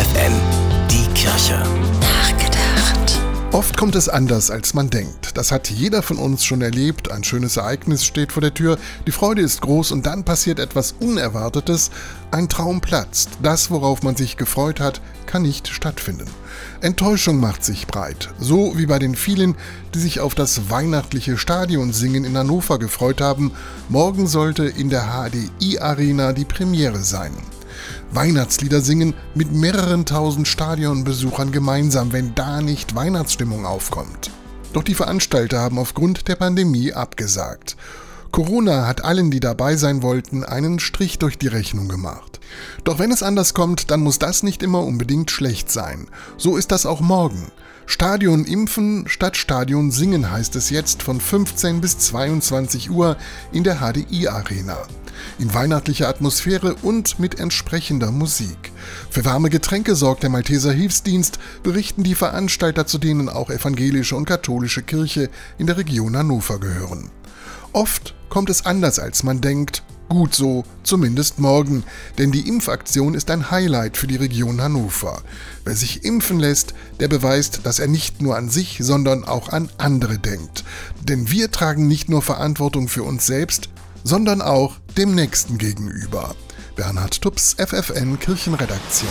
FFN, die Kirche. Nachgedacht. Oft kommt es anders, als man denkt. Das hat jeder von uns schon erlebt. Ein schönes Ereignis steht vor der Tür, die Freude ist groß und dann passiert etwas Unerwartetes. Ein Traum platzt. Das, worauf man sich gefreut hat, kann nicht stattfinden. Enttäuschung macht sich breit. So wie bei den vielen, die sich auf das weihnachtliche Stadionsingen in Hannover gefreut haben. Morgen sollte in der HDI Arena die Premiere sein. Weihnachtslieder singen mit mehreren tausend Stadionbesuchern gemeinsam, wenn da nicht Weihnachtsstimmung aufkommt. Doch die Veranstalter haben aufgrund der Pandemie abgesagt. Corona hat allen, die dabei sein wollten, einen Strich durch die Rechnung gemacht. Doch wenn es anders kommt, dann muss das nicht immer unbedingt schlecht sein. So ist das auch morgen. Stadion impfen statt Stadion singen heißt es jetzt von 15 bis 22 Uhr in der HDI Arena in weihnachtlicher Atmosphäre und mit entsprechender Musik. Für warme Getränke sorgt der Malteser Hilfsdienst, berichten die Veranstalter, zu denen auch evangelische und katholische Kirche in der Region Hannover gehören. Oft kommt es anders, als man denkt. Gut so, zumindest morgen, denn die Impfaktion ist ein Highlight für die Region Hannover. Wer sich impfen lässt, der beweist, dass er nicht nur an sich, sondern auch an andere denkt. Denn wir tragen nicht nur Verantwortung für uns selbst, sondern auch dem Nächsten gegenüber. Bernhard Tups, FFN Kirchenredaktion.